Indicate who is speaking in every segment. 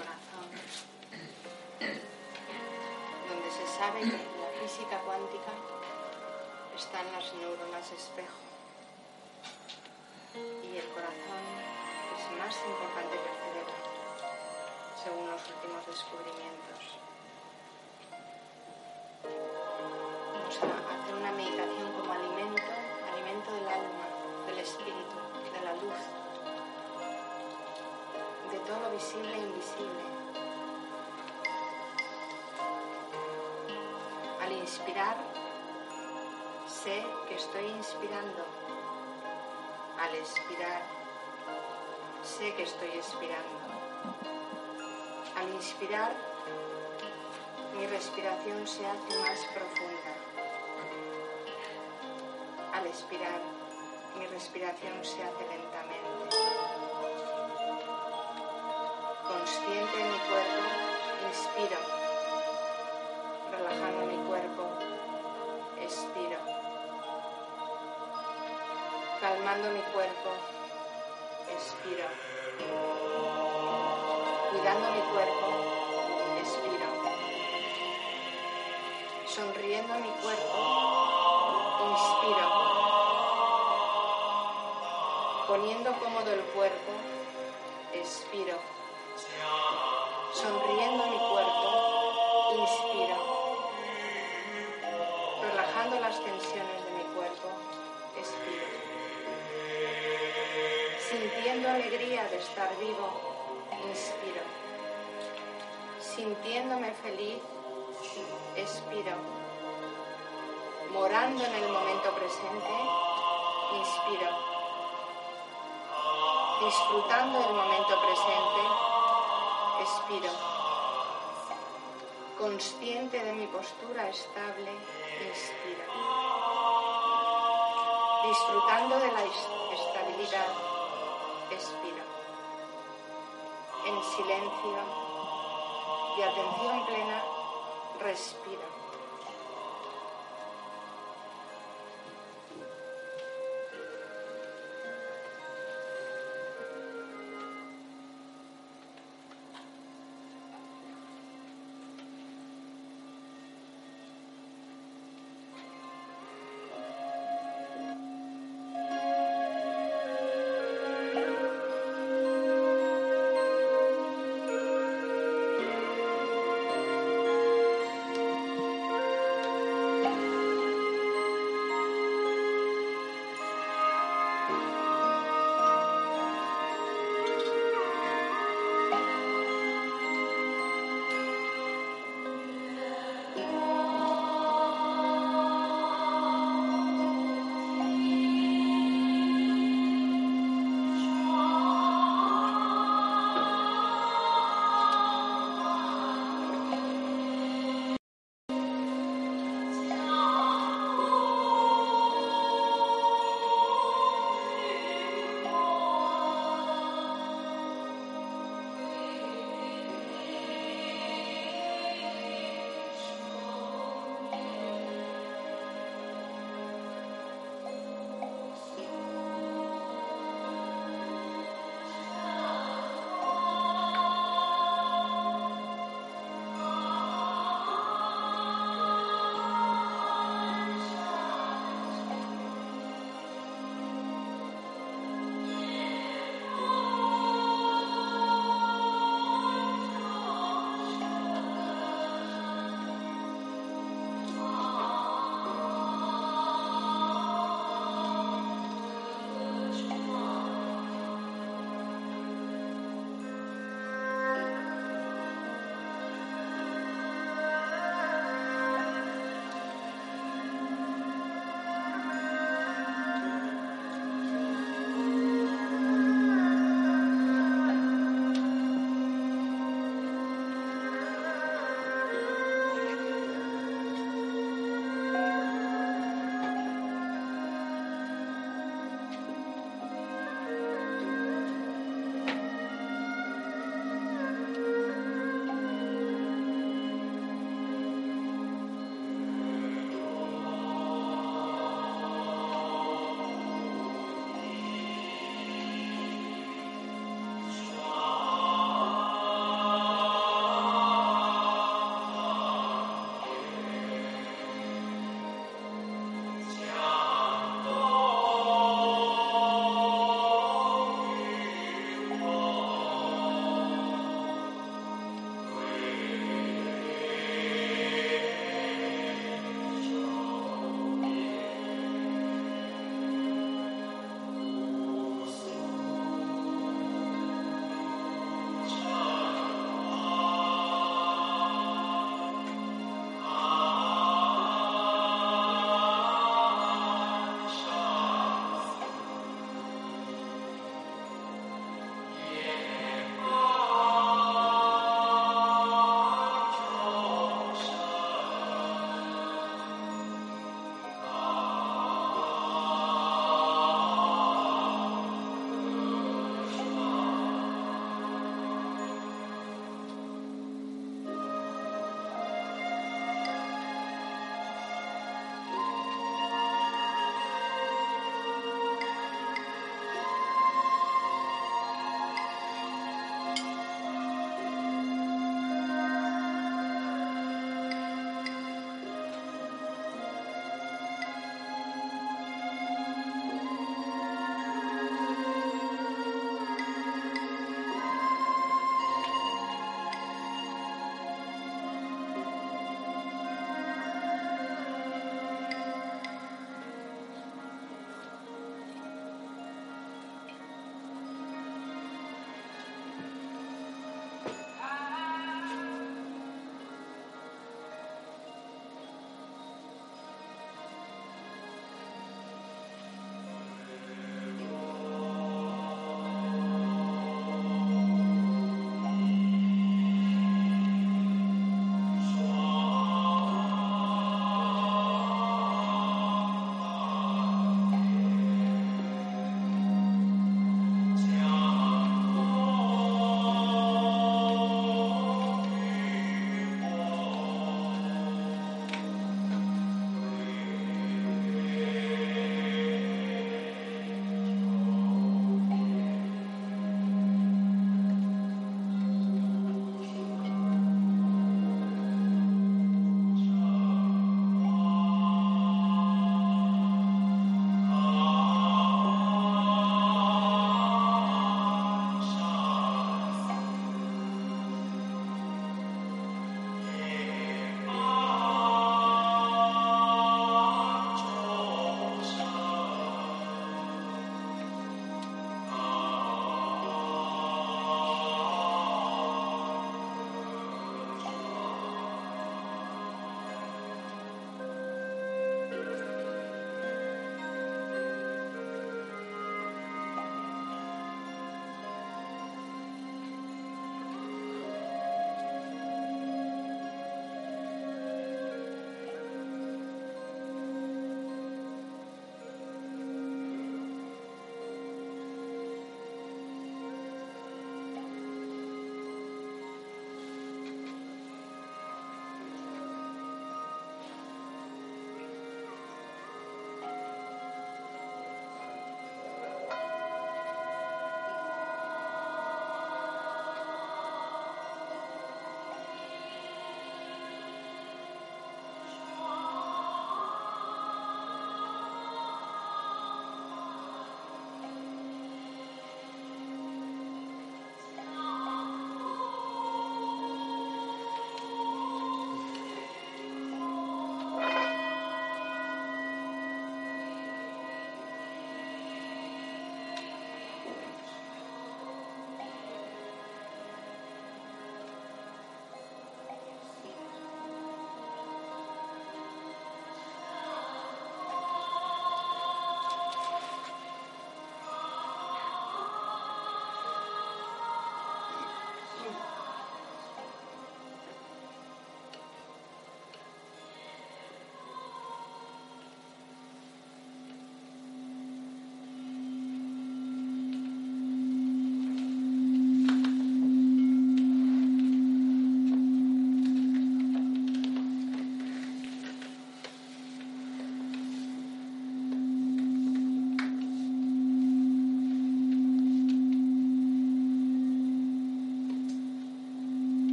Speaker 1: corazón, donde se sabe que en la física cuántica están las neuronas espejo y el corazón es más importante que el cerebro, según los últimos descubrimientos. Todo visible e invisible. Al inspirar, sé que estoy inspirando. Al expirar, sé que estoy expirando. Al inspirar, mi respiración se hace más profunda. Al expirar, mi respiración se hace lentamente. Consciente en mi cuerpo, inspiro, relajando mi cuerpo, expiro, calmando mi cuerpo, expiro, cuidando mi cuerpo, expiro, sonriendo mi cuerpo, inspiro, poniendo cómodo el cuerpo, expiro, sonriendo mi cuerpo, inspiro, relajando las tensiones de mi cuerpo, expiro, sintiendo alegría de estar vivo, inspiro, sintiéndome feliz, expiro, morando en el momento presente, inspiro. Disfrutando del momento presente, expiro. Consciente de mi postura estable, inspiro. Disfrutando de la estabilidad, expiro. En silencio y atención plena, respiro.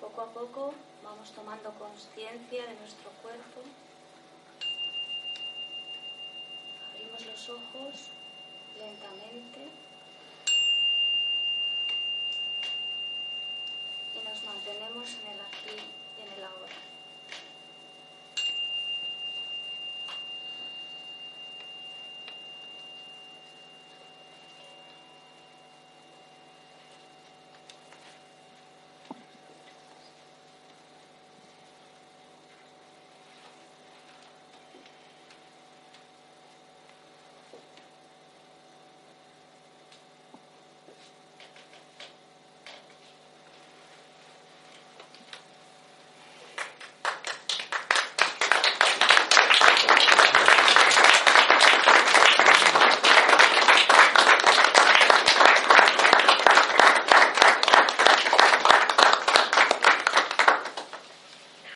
Speaker 2: Poco a poco vamos tomando conciencia de nuestro cuerpo. Abrimos los ojos